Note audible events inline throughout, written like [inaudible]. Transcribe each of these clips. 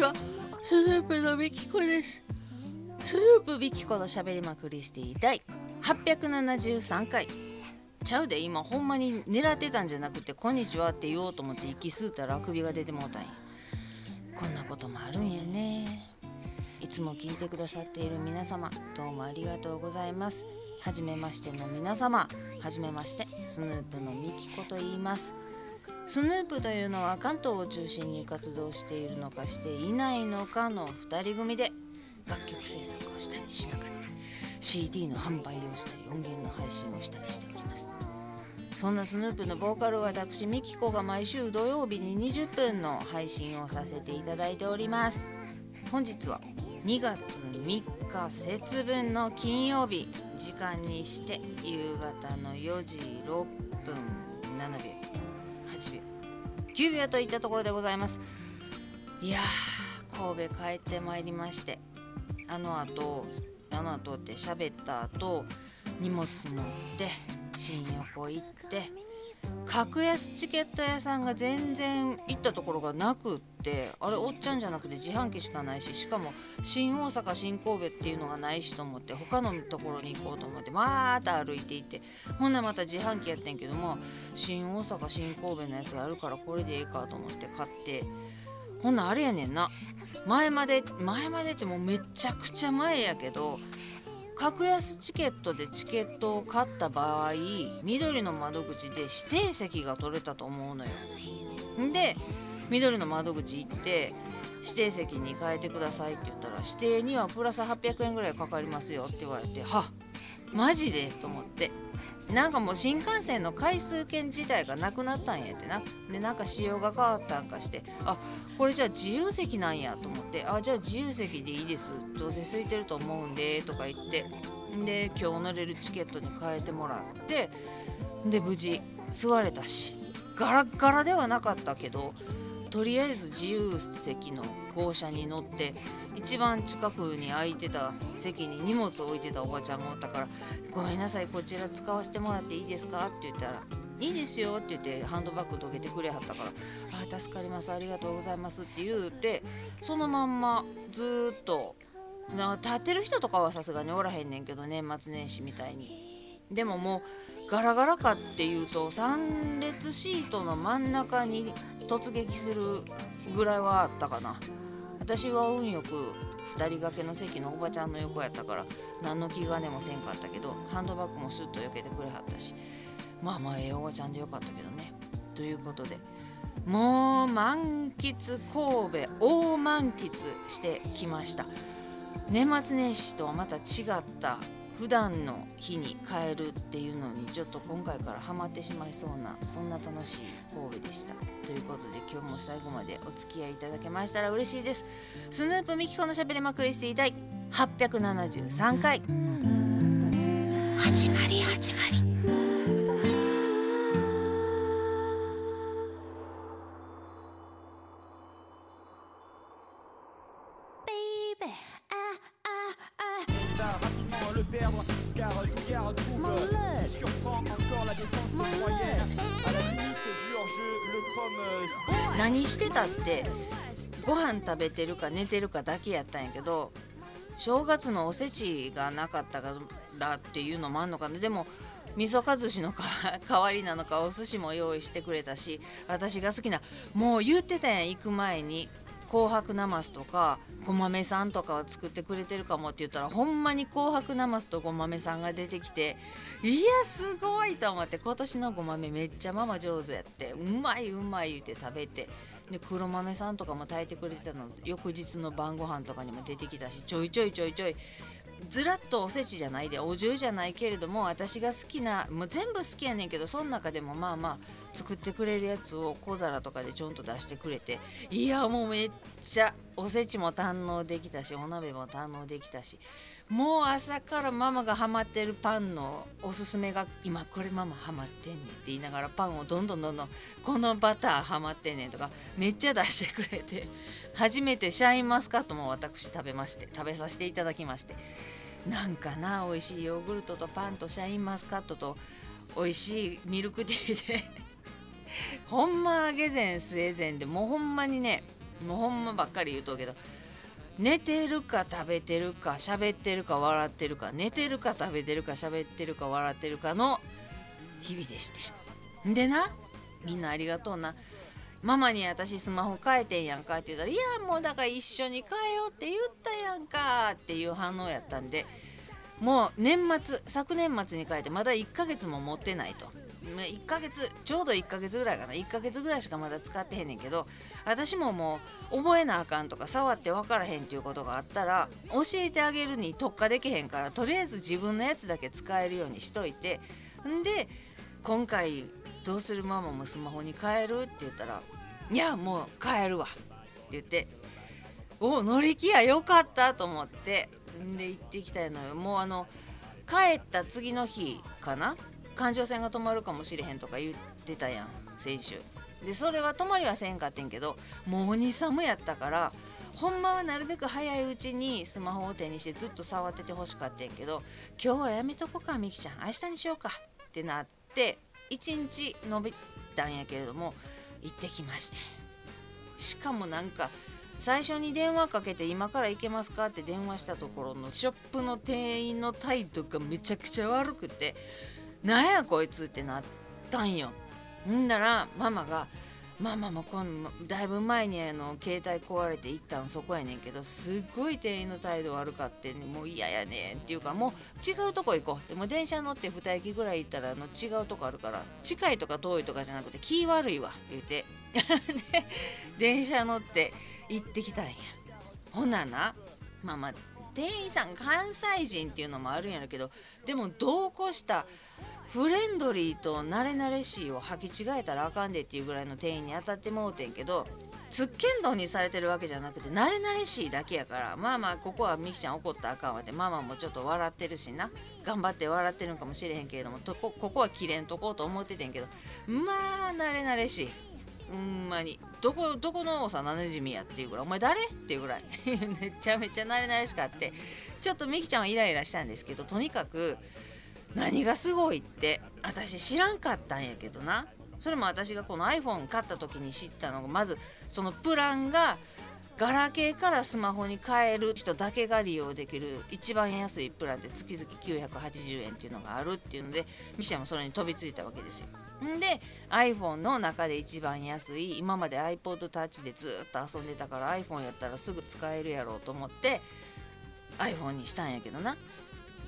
ちはスヌープのミキコです。スヌープミキコのしゃべりまくりしてい第873回。ちゃうで今ほんまに狙ってたんじゃなくて「こんにちは」って言おうと思って息吸うたらあくびが出てもうたんや。こんなこともあるんやね。いつも聞いてくださっている皆様どうもありがとうございます。はじめましての皆様はじめましてスヌープのミキコと言います。スヌープというのは関東を中心に活動しているのかしていないのかの2人組で楽曲制作をしたりしながら CD の販売をしたり音源の配信をしたりしております。そんなスヌープのボーカル私ミキコが毎週土曜日に20分の配信をさせていただいております。本日は2月3日節分の金曜日時間にして夕方の4時6分7秒。9秒といったところでございます。いやー神戸帰ってまいりましてあの後あの後って喋った後荷物持って新横行って格安チケット屋さんが全然行ったところがなくってあれおっちゃんじゃなくて自販機しかないししかも新大阪新神戸っていうのがないしと思って他のところに行こうと思ってまた歩いていってほんならまた自販機やってんけども新大阪新神戸のやつがあるからこれでええかと思って買ってほんなあれやねんな。前まで前までってもうめちゃくちゃ前やけど格安チケットでチケットを買った場合緑の窓口で指定席が取れたと思うのよ。で緑の窓口行って指定席に変えてくださいって言ったら指定にはプラス800円ぐらいかかりますよって言われてはマジで？と思って。なんかもう新幹線の回数券自体がなくなったんやってな。でなんか仕様が変わったんかしてあこれじゃあ自由席なんやと思ってあじゃあ自由席でいいです。どうせ空いてると思うんでとか言って。で今日乗れるチケットに変えてもらって。で無事座れたし。ガラッガラではなかったけどとりあえず自由席の号車に乗って一番近くに空いてた席に荷物を置いてたおばちゃんがおったから「ごめんなさいこちら使わせてもらっていいですか?」って言ったら「いいですよ」って言ってハンドバッグどけてくれはったから「あ助かりますありがとうございます」って言うてそのまんまずっとな立ってる人とかはさすがにおらへんねんけど年末年始みたいにでももうガラガラかっていうと3列シートの真ん中に突撃するぐらいはあったかな。私は運よく2人掛けの席のおばちゃんの横やったから何の気兼ねもせんかったけどハンドバッグもスッと避けてくれはったしまあまあええおばちゃんでよかったけどね。ということでもう満喫神戸大満喫してきました。年末年始とはまた違った普段の日に変えるっていうのにちょっと今回からハマってしまいそうなそんな楽しい神戸でした。ということで今日も最後までお付き合いいただけましたら嬉しいです。スヌープミキコのしゃべりまくりしていたい873回。始まり始まり。Perdre car Dugar trouve Mon leg. surprend encore la défense Mon moyenne à la limite du hors-jeu le Chrome euh, 何してたって？ご飯食べてるか寝てるかだけやったんやけど正月のおせちがなかったからっていうのもあんのかな。でも味噌かずしのか [laughs] 代わりなのかお寿司も用意してくれたし私が好きなもう言ってたやん行く前に紅白なますとかごまめさんとかは作ってくれてるかもって言ったらほんまに紅白なますとごまめさんが出てきていやすごいと思って今年のごまめめっちゃママ上手やってうまいうまい言って食べてで黒豆さんとかも炊いてくれてたの。翌日の晩ご飯とかにも出てきたしちょいちょいちょいちょいずらっとおせちじゃないでお重じゃないけれども私が好きなもう全部好きやねんけどその中でもまあまあ作ってくれるやつを小皿とかでちょんと出してくれていやもうめっちゃおせちも堪能できたしお鍋も堪能できたしもう朝からママがハマってるパンのおすすめが今これママハマってんねんって言いながらパンをどんどんどんどんこのバターハマってんねんとかめっちゃ出してくれて初めてシャインマスカットも私食べまして食べさせていただきましてなんかな美味しいヨーグルトとパンとシャインマスカットと美味しいミルクティーでほんまあげ膳末膳でもうほんまにねもうほんまばっかり言うとうけど寝てるか食べてるか喋ってるか笑ってるか寝てるか食べてるか喋ってるか笑ってるかの日々でして。んでなみんなありがとうな。ママに私スマホ変えてんやんかって言ったら「いやもうだから一緒に変えようって言ったやんか」っていう反応やったんでもう年末昨年末に変えてまだ1ヶ月も持ってないと。1ヶ月ちょうど1ヶ月ぐらいかな。1ヶ月ぐらいしかまだ使ってへんねんけど私ももう覚えなあかんとか触って分からへんっていうことがあったら教えてあげるに特化できへんからとりあえず自分のやつだけ使えるようにしといてんで今回どうするママもスマホに変えるって言ったらいやもう変えるわって言ってお乗り気やよかったと思ってで行ってきたのよ。もうあの帰った次の日かな？環状線が止まるかもしれへんとか言ってたやん先週。でそれは止まりはせんかってんけどもう鬼寒やったからほんまはなるべく早いうちにスマホを手にしてずっと触っててほしかったんけど今日はやめとこかみきちゃん。明日にしようかってなって1日伸びたんやけれども行ってきまして。しかもなんか最初に電話かけて今から行けますかって電話したところのショップの店員の態度がめちゃくちゃ悪くてなんやこいつってなったんよ。んならママがママも今だいぶ前にあの携帯壊れて行ったんそこやねんけどすっごい店員の態度悪かってもう嫌やねんっていうかもう違うとこ行こうって。も電車乗って2駅ぐらい行ったらあの違うとこあるから近いとか遠いとかじゃなくて気悪いわ言うて。[laughs] で電車乗って行ってきたんや。ほななまあまあ店員さん関西人っていうのもあるんやろけどでも同行したフレンドリーと慣れ慣れしいを履き違えたらあかんでっていうぐらいの店員に当たってもうてんけどつっけんどんにされてるわけじゃなくて慣れ慣れしいだけやからまあまあここはみきちゃん怒ったらあかんわってママもちょっと笑ってるしな。頑張って笑ってるんかもしれへんけれどもとこここは切れんとこうと思っててんけどまあ慣れ慣れしい。ほんまに。どこどこの幼なじみやっていうぐらい。お前誰？っていうぐらい。[laughs] めちゃめちゃ慣れ慣れしかって。ちょっとみきちゃんはイライラしたんですけどとにかく何がすごいって私知らんかったんやけどな。それも私がこの iPhone 買った時に知ったのがまずそのプランがガラケーからスマホに変える人だけが利用できる一番安いプランで月々980円っていうのがあるっていうのでミシャもそれに飛びついたわけですよ。んで iPhone の中で一番安い今まで iPod Touch でずっと遊んでたから iPhone やったらすぐ使えるやろうと思って iPhone にしたんやけどな。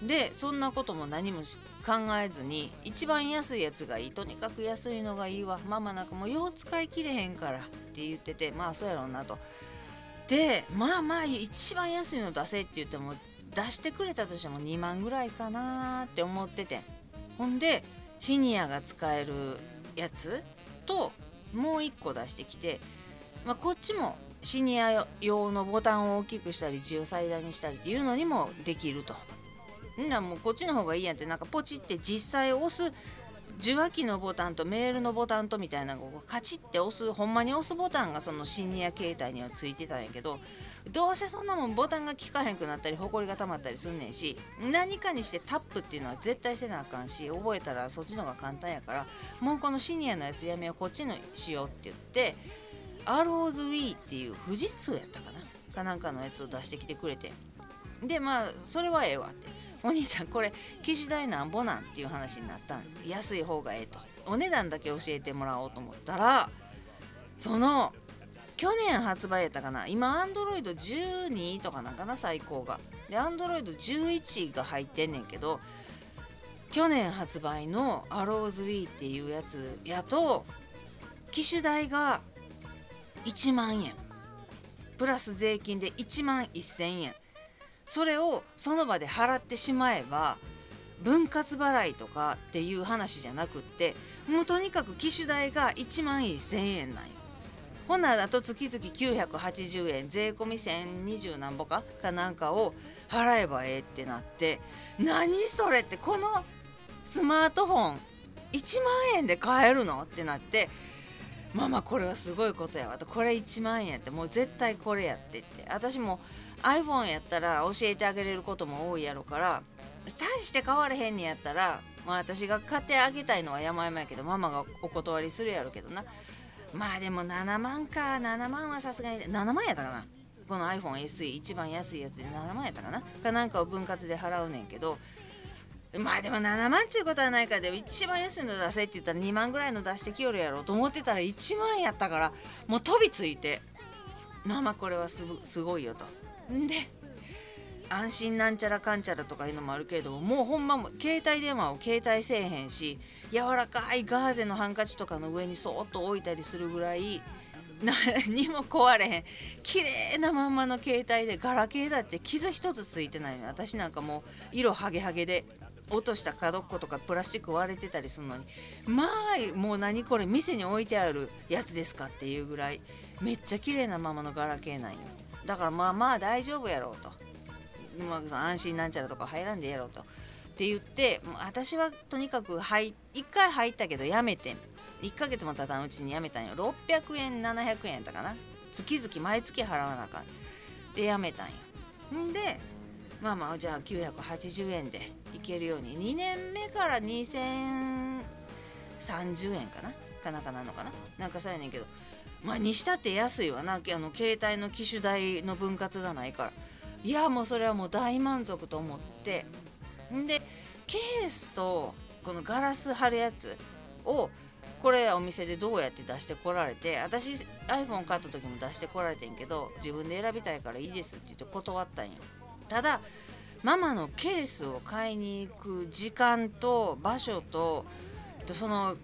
でそんなことも何も考えずに一番安いやつがいいとにかく安いのがいいわ。ママなんかもうよう使い切れへんからって言っててまあそうやろうなと。でまあまあ一番安いの出せって言っても出してくれたとしても2万ぐらいかなって思ってて。ほんでシニアが使えるやつともう1個出してきて、まあ、こっちもシニア用のボタンを大きくしたり字を最大にしたりっていうのにもできると。ん？なもうこっちの方がいいやんってなんかポチって実際押す受話器のボタンとメールのボタンとみたいなのをカチッて押すほんまに押すボタンがそのシニア携帯にはついてたんやけどどうせそんなもんボタンが効かへんくなったりほこりが溜まったりすんねんし何かにしてタップっていうのは絶対せなあかんし覚えたらそっちの方が簡単やからもうこのシニアのやつやめようこっちのしようって言って ROSWE っていう富士通やったかなかなんかのやつを出してきてくれて。でまあそれはええわって。お兄ちゃんこれ機種代なんぼなんっていう話になったんです。安い方がええと。お値段だけ教えてもらおうと思ったらその去年発売やったかな。今 Android12 とかなんかな最高が。で Android11 が入ってんねんけど去年発売の AROSWE っていうやつやと機種代が1万円。プラス税金で1万1000円。それをその場で払ってしまえば分割払いとかっていう話じゃなくってもうとにかく機種代が1万1000円なんよ。ほなだと月々980円税込み1020何ぼかかなんかを払えばええってなって何それってこのスマートフォン1万円で買えるの？ってなってママこれはすごいことやわとこれ1万円やってもう絶対これやってって。私も iPhone やったら教えてあげれることも多いやろから大して変われへんねやったら、まあ、私が買ってあげたいのは山々やけどママがお断りするやろけどな。まあでも7万か。7万はさすがに7万やったかな。この iPhoneSE 一番安いやつで7万やったかな。かなんかを分割で払うねんけどまあでも7万っちゅうことはないからでも一番安いの出せって言ったら2万ぐらいの出してきよるやろと思ってたら1万やったからもう飛びついて。まあまあこれはすすごいよと。で安心なんちゃらかんちゃらとかいうのもあるけれどももうほんまも携帯電話を携帯せえへんし柔らかいガーゼのハンカチとかの上にそーっと置いたりするぐらい [laughs] 何も壊れへん。綺麗なまんまの携帯でガラケーだって傷一つついてないの私なんかもう色ハゲハゲで。落とした角っことかプラスチック割れてたりするのにまあもう何これ店に置いてあるやつですかっていうぐらいめっちゃ綺麗なままのガラケーなんよ。だからまあまあ大丈夫やろうと、まあ、安心なんちゃらとか入らんでやろうと。って言って私はとにかく1回入ったけどやめて1ヶ月も経たんうちにやめたんよ。600円700円やったかな。月々毎月払わなあかん。でやめたんよ。んでまあまあじゃあ980円でいけるように。2年目から2030円かな？かなかなのかな？なんかそうやねんけど。まあにしたって安いわな。あの携帯の機種代の分割がないから。いやもうそれはもう大満足と思って。んでケースとこのガラス貼るやつをこれお店でどうやって出してこられて私 iPhone 買った時も出してこられてんけど自分で選びたいからいいですって言って断ったんよ。ただママのケースを買いに行く時間と場所とその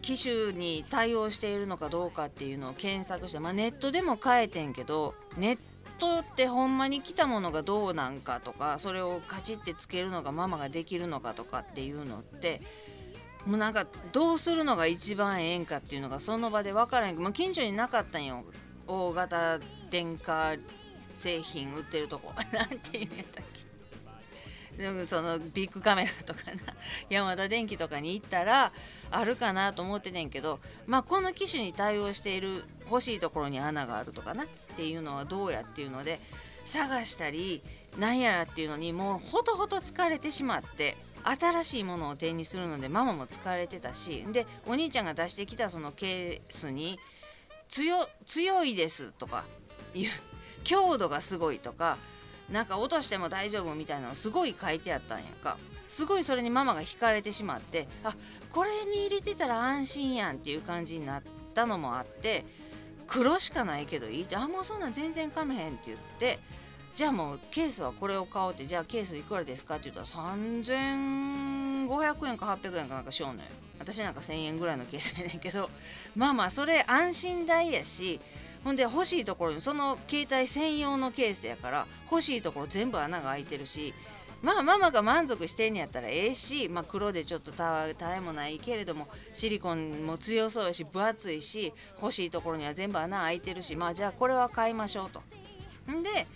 機種に対応しているのかどうかっていうのを検索して、まあ、ネットでも買えてんけどネットってほんまに来たものがどうなんかとかそれをカチッてつけるのがママができるのかとかっていうのってもうなんかどうするのが一番ええんかっていうのがその場で分からへん。けど、近所になかったんよ。大型電化製品売ってるとこ。[laughs] なんていうんやったっけ。そのビッグカメラとかな山田電機とかに行ったらあるかなと思っててんけど、まあ、この機種に対応している欲しいところに穴があるとかなっていうのはどうやっていうので探したりなんやらっていうのにもうほとほと疲れてしまって新しいものを手にするのでママも疲れてたしでお兄ちゃんが出してきたそのケースに強強いですとかいう強度がすごいとかなんか落としても大丈夫みたいなのすごい書いてあったんやんか。すごいそれにママが惹かれてしまってあこれに入れてたら安心やんっていう感じになったのもあって黒しかないけどいいってあもうそんなん全然かめへんって言ってじゃあもうケースはこれを買おうってじゃあケースいくらですかって言ったら3500円か800円かなんかしようのよ。私なんか1000円ぐらいのケースやねんけどまあまあそれ安心代やしほんで欲しいところにその携帯専用のケースやから欲しいところ全部穴が開いてるしまあママが満足してんやったらええし、まあ、黒でちょっとたえもないけれどもシリコンも強そうやし分厚いし欲しいところには全部穴開いてるしまあじゃあこれは買いましょうと。んで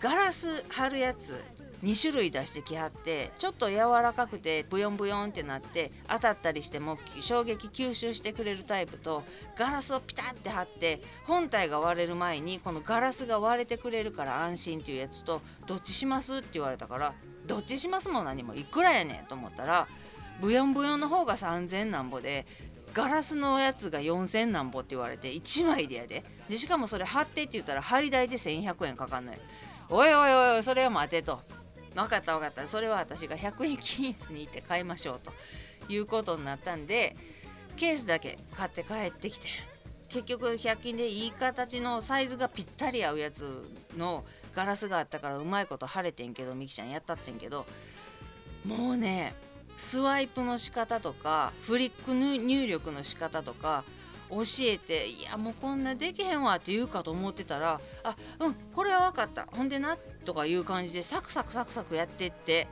ガラス貼るやつ2種類出してきはってちょっと柔らかくてブヨンブヨンってなって当たったりしても衝撃吸収してくれるタイプとガラスをピタッて貼って本体が割れる前にこのガラスが割れてくれるから安心っていうやつとどっちしますって言われたからどっちしますも何もいくらやねんと思ったらブヨンブヨンの方が3000なんぼでガラスのやつが4000なんぼって言われて1枚でやで。でしかもそれ貼ってって言ったら貼り代で1100円かかんないおいおいおいそれは待てと。分かった分かった。それは私が100円均一に行って買いましょうということになったんでケースだけ買って帰ってきて結局100均でいい形のサイズがぴったり合うやつのガラスがあったからうまいこと晴れてんけどみきちゃんやったってんけどもうねスワイプの仕方とかフリック入力の仕方とか教えていやもうこんなできへんわって言うかと思ってたらあうんこれは分かった。ほんでなとかいう感じでサクサクサクサクやってって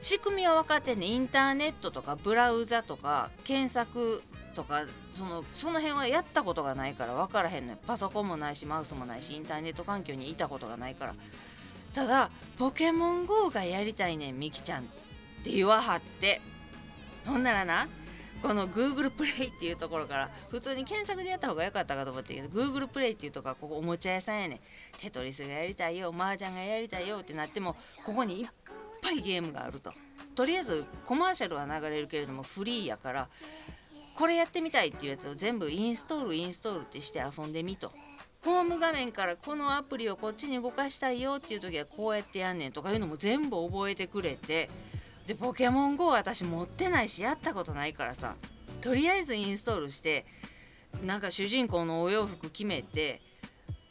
仕組みは分かってんねインターネットとかブラウザとか検索とかそのその辺はやったことがないから分からへんのよ。パソコンもないしマウスもないしインターネット環境にいたことがないから。ただポケモン GO がやりたいねんみきちゃんって言わはって。ほんならなこの Google プレイっていうところから普通に検索でやった方が良かったかと思ったけど Google プレイっていうとこはここおもちゃ屋さんやねテトリスがやりたいよ麻雀がやりたいよってなってもここにいっぱいゲームがあると。とりあえずコマーシャルは流れるけれどもフリーやからこれやってみたいっていうやつを全部インストールインストールってして遊んでみと。ホーム画面からこのアプリをこっちに動かしたいよっていう時はこうやってやんねんとかいうのも全部覚えてくれてでポケモン GO 私持ってないしやったことないからさ。とりあえずインストールしてなんか主人公のお洋服決めて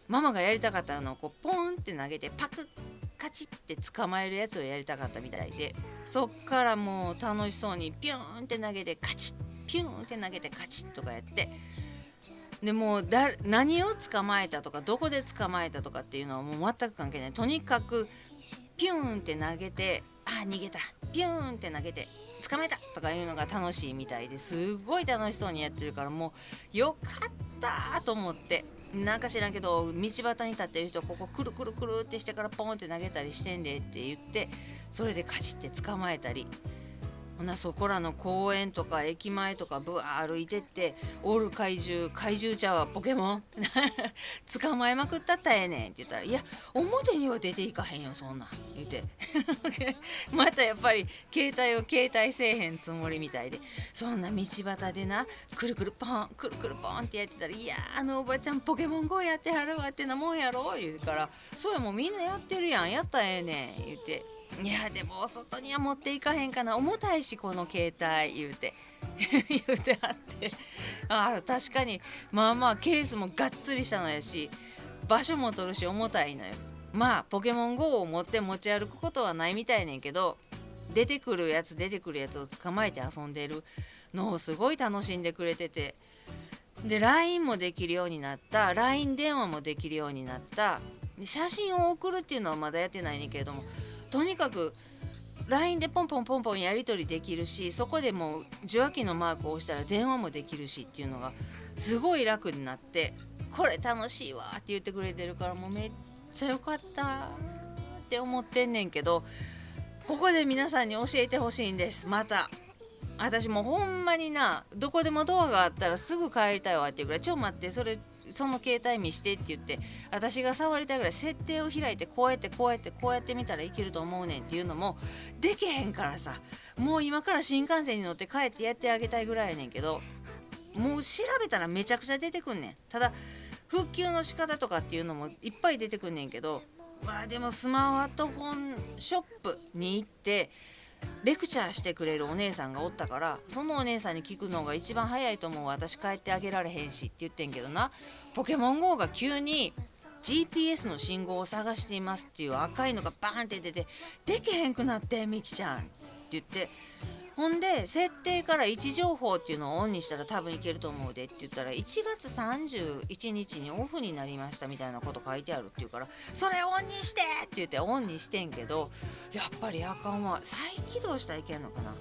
ママがやりたかったのをこうポンって投げてパクカチって捕まえるやつをやりたかったみたいでそっからもう楽しそうにピューンって投げてカチッピューンって投げてカチッとかやってでもうだ何を捕まえたとかどこで捕まえたとかっていうのはもう全く関係ない。とにかくピューンって投げてあ逃げた。ピューンって投げて捕まえたとかいうのが楽しいみたいですごい楽しそうにやってるからもうよかったと思って。なんか知らんけど道端に立ってる人ここくるくるくるってしてからポンって投げたりしてんでって言ってそれでカチって捕まえたり。ほなそこらの公園とか駅前とかぶわ歩いてっておる怪獣怪獣ちゃうわポケモン。[laughs] 捕まえまくったったらええねん。って言ったら「いや表には出ていかへんよそんなん」言うて。[laughs] またやっぱり携帯を携帯せえへんつもりみたいで。そんな道端でなくるくるポンくるくるポンってやってたら「いやあのおばちゃんポケモン GO やってはるわってなもんやろ」言うから「そうやもうみんなやってるやん。やったらええねん」言うて。いやでも外には持っていかへんかな。重たいしこの携帯言うて。[laughs] 言うてあって。あ確かに。まあまあケースもがっつりしたのやし場所も取るし重たいのよ。まあポケモン GO を持って持ち歩くことはないみたいねんけど出てくるやつ出てくるやつを捕まえて遊んでるのをすごい楽しんでくれてて。で LINE もできるようになった。LINE 電話もできるようになった。写真を送るっていうのはまだやってないねんけれどもとにかく LINE でポンポンポンポンやり取りできるしそこでもう受話器のマークを押したら電話もできるしっていうのがすごい楽になってこれ楽しいわって言ってくれてるからもうめっちゃ良かったって思ってんねんけどここで皆さんに教えてほしいんです。また私もうほんまになどこでもドアがあったらすぐ帰りたいわっていうぐらいちょ待ってそれその携帯見してって言って私が触りたいぐらい設定を開いてこうやってこうやってこうやってみたらいけると思うねんっていうのもできへんからさ。もう今から新幹線に乗って帰ってやってあげたいぐらいやねんけどもう調べたらめちゃくちゃ出てくんねん。ただ復旧の仕方とかっていうのもいっぱい出てくんねんけどまあでもスマートフォンショップに行ってレクチャーしてくれるお姉さんがおったからそのお姉さんに聞くのが一番早いと思う。私帰ってあげられへんしって言ってんけどな。ポケモン GO が急に GPS の信号を探していますっていう赤いのがバーンって出てできへんくなってみきちゃんって言ってほんで設定から位置情報っていうのをオンにしたら多分いけると思うでって言ったら1月31日にオフになりましたみたいなこと書いてあるって言うからそれオンにしてって言ってオンにしてんけどやっぱりあかんわ。再起動したらいけんのかな。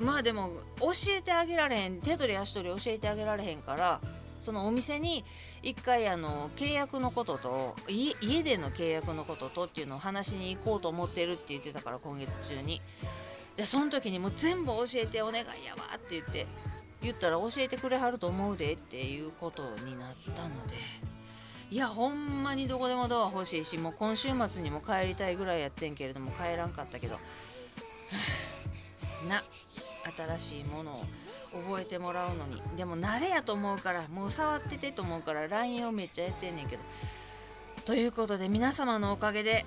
まあでも教えてあげられへん。手取り足取り教えてあげられへんからそのお店に一回あの契約のことと家での契約のこととっていうのを話しに行こうと思ってるって言ってたから今月中に。でその時にもう全部教えてお願いやわって言って言ったら教えてくれはると思うでっていうことになったので。いやほんまにどこでもドア欲しいしもう今週末にも帰りたいぐらいやってんけれども帰らんかったけど [sighs] な新しいものを覚えてもらうのに。でも慣れやと思うからもう触っててと思うから LINE をめっちゃやってんねんけど。ということで皆様のおかげで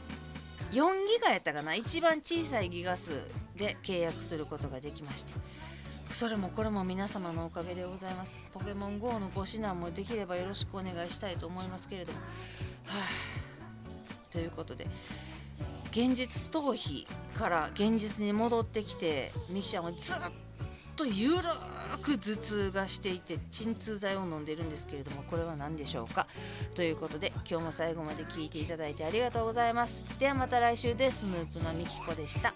4ギガやったかな？一番小さいギガ数で契約することができまして。それもこれも皆様のおかげでございます。ポケモン GO のご指南もできればよろしくお願いしたいと思いますけれども。はあということで現実逃避から現実に戻ってきてみきちゃんはずっととゆるく頭痛がしていて鎮痛剤を飲んでるんですけれどもこれは何でしょうか？ということで今日も最後まで聞いていただいてありがとうございます。ではまた来週です。ヌープのみきこでした。